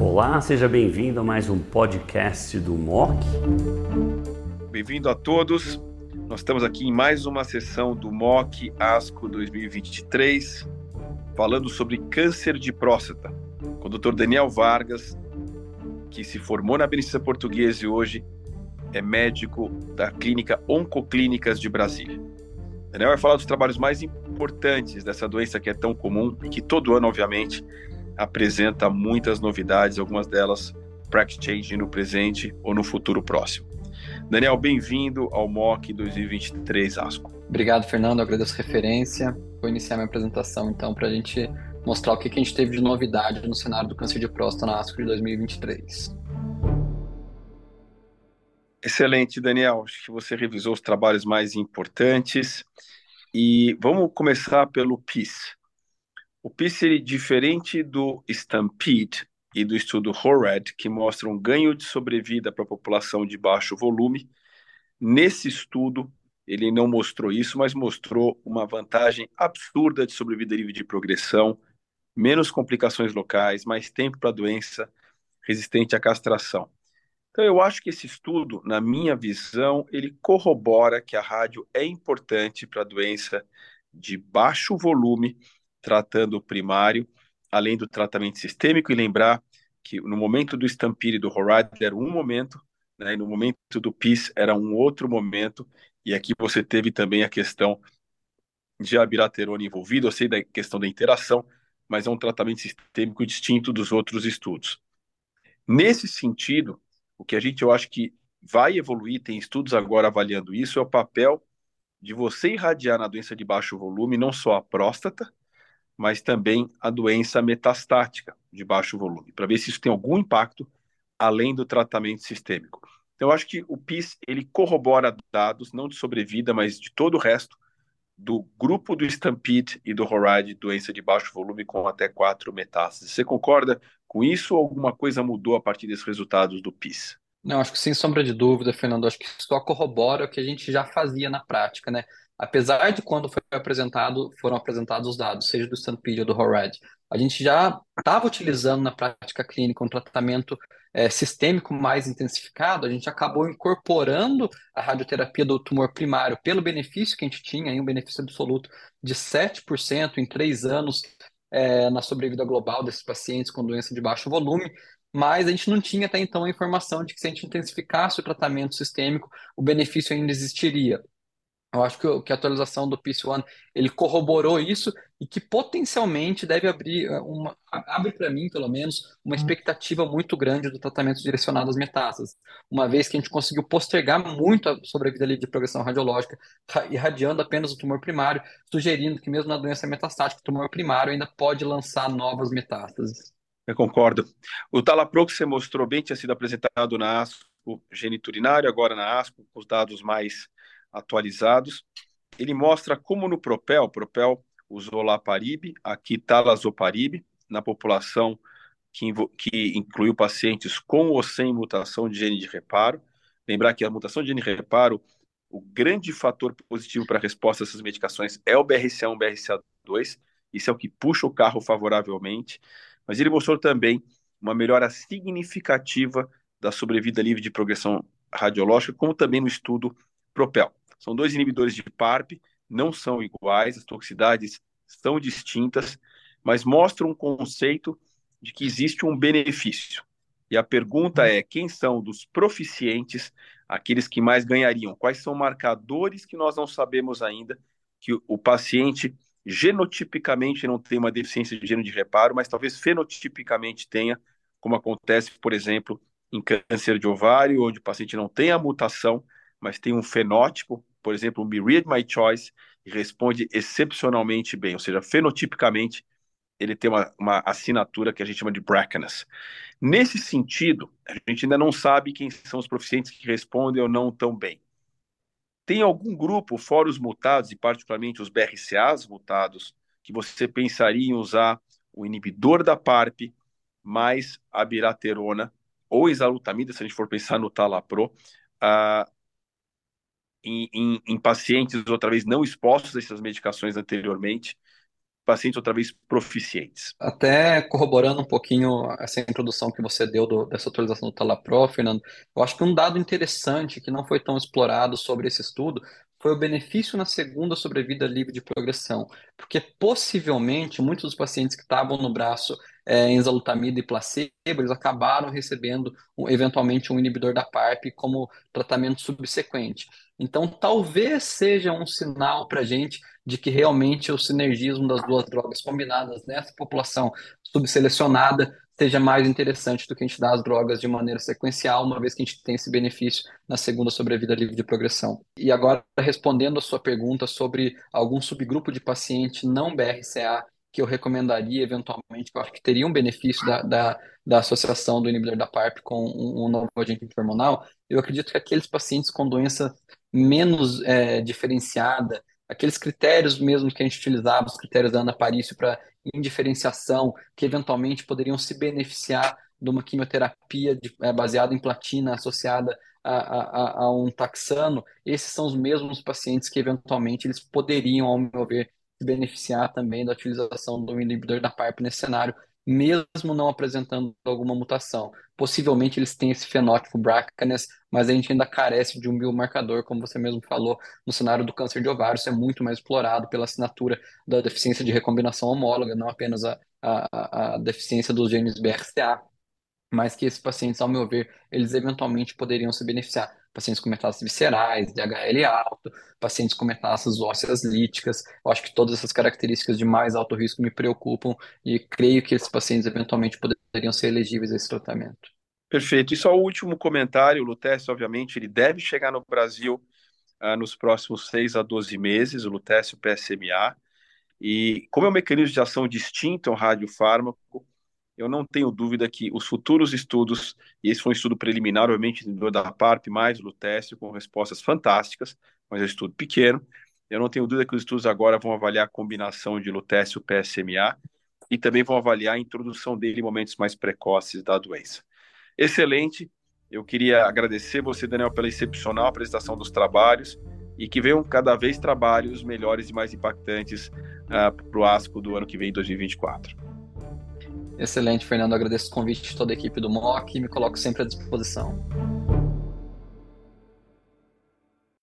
Olá, seja bem-vindo a mais um podcast do MOC. Bem-vindo a todos. Nós estamos aqui em mais uma sessão do MOC ASCO 2023, falando sobre câncer de próstata, com o Dr. Daniel Vargas, que se formou na Beneficência Portuguesa e hoje é médico da clínica Oncoclínicas de Brasília. Daniel vai falar dos trabalhos mais importantes dessa doença que é tão comum e que todo ano, obviamente, apresenta muitas novidades, algumas delas practice change no presente ou no futuro próximo. Daniel, bem-vindo ao MOC 2023 ASCO. Obrigado, Fernando. Agradeço a referência. Vou iniciar minha apresentação, então, para a gente mostrar o que a gente teve de novidade no cenário do câncer de próstata na ASCO de 2023. Excelente, Daniel. Acho que você revisou os trabalhos mais importantes. E vamos começar pelo PIS. O PIS, ele, diferente do Stampede e do estudo HORAD, que mostram um ganho de sobrevida para a população de baixo volume, nesse estudo ele não mostrou isso, mas mostrou uma vantagem absurda de sobrevida livre de progressão, menos complicações locais, mais tempo para a doença resistente à castração. Então, eu acho que esse estudo, na minha visão, ele corrobora que a rádio é importante para a doença de baixo volume, tratando o primário, além do tratamento sistêmico, e lembrar que no momento do Stampede do Horizon era um momento, né, e no momento do PIS era um outro momento, e aqui você teve também a questão de abiraterona envolvida, eu sei da questão da interação, mas é um tratamento sistêmico distinto dos outros estudos. Nesse sentido, o que a gente, eu acho que vai evoluir, tem estudos agora avaliando isso, é o papel de você irradiar na doença de baixo volume não só a próstata, mas também a doença metastática de baixo volume, para ver se isso tem algum impacto além do tratamento sistêmico. Então, eu acho que o PIS ele corrobora dados, não de sobrevida, mas de todo o resto do grupo do Stampede e do Horide, doença de baixo volume com até quatro metástases. Você concorda com isso ou alguma coisa mudou a partir desses resultados do PIS? Não, acho que sem sombra de dúvida, Fernando, acho que só corrobora o que a gente já fazia na prática, né? Apesar de quando foi apresentado, foram apresentados os dados, seja do Stampede ou do HORAD, a gente já estava utilizando na prática clínica um tratamento é, sistêmico mais intensificado, a gente acabou incorporando a radioterapia do tumor primário pelo benefício que a gente tinha, um benefício absoluto de 7% em três anos é, na sobrevida global desses pacientes com doença de baixo volume, mas a gente não tinha até então a informação de que se a gente intensificasse o tratamento sistêmico, o benefício ainda existiria. Eu acho que, que a atualização do PIS-1 ele corroborou isso e que potencialmente deve abrir eh, uma abre para mim pelo menos uma uhum. expectativa muito grande do tratamento direcionado às metástases, uma vez que a gente conseguiu postergar muito a sobrevida de progressão radiológica, irradiando apenas o tumor primário, sugerindo que mesmo na doença metastática o tumor primário ainda pode lançar novas metástases. Eu concordo. O Talapro que você mostrou bem tinha sido apresentado na ASCO geniturinário, agora na ASCO, com os dados mais atualizados. Ele mostra como no Propel, Propel usou Laparib, aqui Talazoparib, na população que, que incluiu pacientes com ou sem mutação de gene de reparo. Lembrar que a mutação de gene de reparo, o grande fator positivo para a resposta a essas medicações é o BRCA1, BRCA2, isso é o que puxa o carro favoravelmente, mas ele mostrou também uma melhora significativa da sobrevida livre de progressão radiológica, como também no estudo Propel. São dois inibidores de PARP, não são iguais, as toxicidades são distintas, mas mostram um conceito de que existe um benefício. E a pergunta é: quem são dos proficientes aqueles que mais ganhariam? Quais são marcadores que nós não sabemos ainda que o paciente genotipicamente não tem uma deficiência de gênero de reparo, mas talvez fenotipicamente tenha, como acontece, por exemplo, em câncer de ovário, onde o paciente não tem a mutação, mas tem um fenótipo por exemplo, o Me Read My Choice e responde excepcionalmente bem, ou seja, fenotipicamente ele tem uma, uma assinatura que a gente chama de BRCANAS. Nesse sentido, a gente ainda não sabe quem são os proficientes que respondem ou não tão bem. Tem algum grupo, fora os mutados, e particularmente os BRCAs mutados, que você pensaria em usar o inibidor da PARP mais a biraterona ou exalutamida, se a gente for pensar no Talapro, uh, em, em, em, pacientes, outra vez, não expostos a essas medicações anteriormente, pacientes outra vez proficientes. Até corroborando um pouquinho essa introdução que você deu do, dessa atualização do Talapro, Fernando, eu acho que um dado interessante que não foi tão explorado sobre esse estudo foi o benefício na segunda sobrevida livre de progressão, porque possivelmente muitos dos pacientes que estavam no braço é, enzalutamida e placebo, eles acabaram recebendo um, eventualmente um inibidor da PARP como tratamento subsequente. Então, talvez seja um sinal para a gente de que realmente o sinergismo das duas drogas combinadas nessa população subselecionada seja mais interessante do que a gente dar as drogas de maneira sequencial, uma vez que a gente tem esse benefício na segunda sobrevida livre de progressão. E agora, respondendo a sua pergunta sobre algum subgrupo de paciente não BRCA que eu recomendaria eventualmente, que eu acho que teria um benefício da, da, da associação do inibidor da PARP com um, um novo agente hormonal, eu acredito que aqueles pacientes com doença menos é, diferenciada, aqueles critérios mesmo que a gente utilizava, os critérios da Ana Parício para indiferenciação, que eventualmente poderiam se beneficiar de uma quimioterapia de, é, baseada em platina associada a, a, a, um taxano, esses são os mesmos pacientes que eventualmente eles poderiam, ao meu ver, se beneficiar também da utilização do inibidor da PARP nesse cenário, mesmo não apresentando alguma mutação. Possivelmente eles têm esse fenótipo BRCA, mas a gente ainda carece de um biomarcador, como você mesmo falou, no cenário do câncer de ovário, isso é muito mais explorado pela assinatura da deficiência de recombinação homóloga, não apenas a, a, a deficiência dos genes BRCA, mas que esses pacientes, ao meu ver, eles eventualmente poderiam se beneficiar pacientes com metástases viscerais, DHL alto, pacientes com metástases ósseas líticas. Eu acho que todas essas características de mais alto risco me preocupam e creio que esses pacientes eventualmente poderiam ser elegíveis a esse tratamento. Perfeito. E só o último comentário, o Lutécio, obviamente, ele deve chegar no Brasil ah, nos próximos 6 a 12 meses, o Lutécio PSMA. E como é um mecanismo de ação distinto ao radiofármaco, eu não tenho dúvida que os futuros estudos, e esse foi um estudo preliminar, obviamente, da PARP mais Lutécio, com respostas fantásticas, mas é um estudo pequeno. Eu não tenho dúvida que os estudos agora vão avaliar a combinação de Lutécio PSMA e também vão avaliar a introdução dele em momentos mais precoces da doença. Excelente. Eu queria agradecer você, Daniel, pela excepcional apresentação dos trabalhos e que venham cada vez trabalhos melhores e mais impactantes uh, para o ASCO do ano que vem, 2024. Excelente, Fernando. Agradeço o convite de toda a equipe do MOC e me coloco sempre à disposição.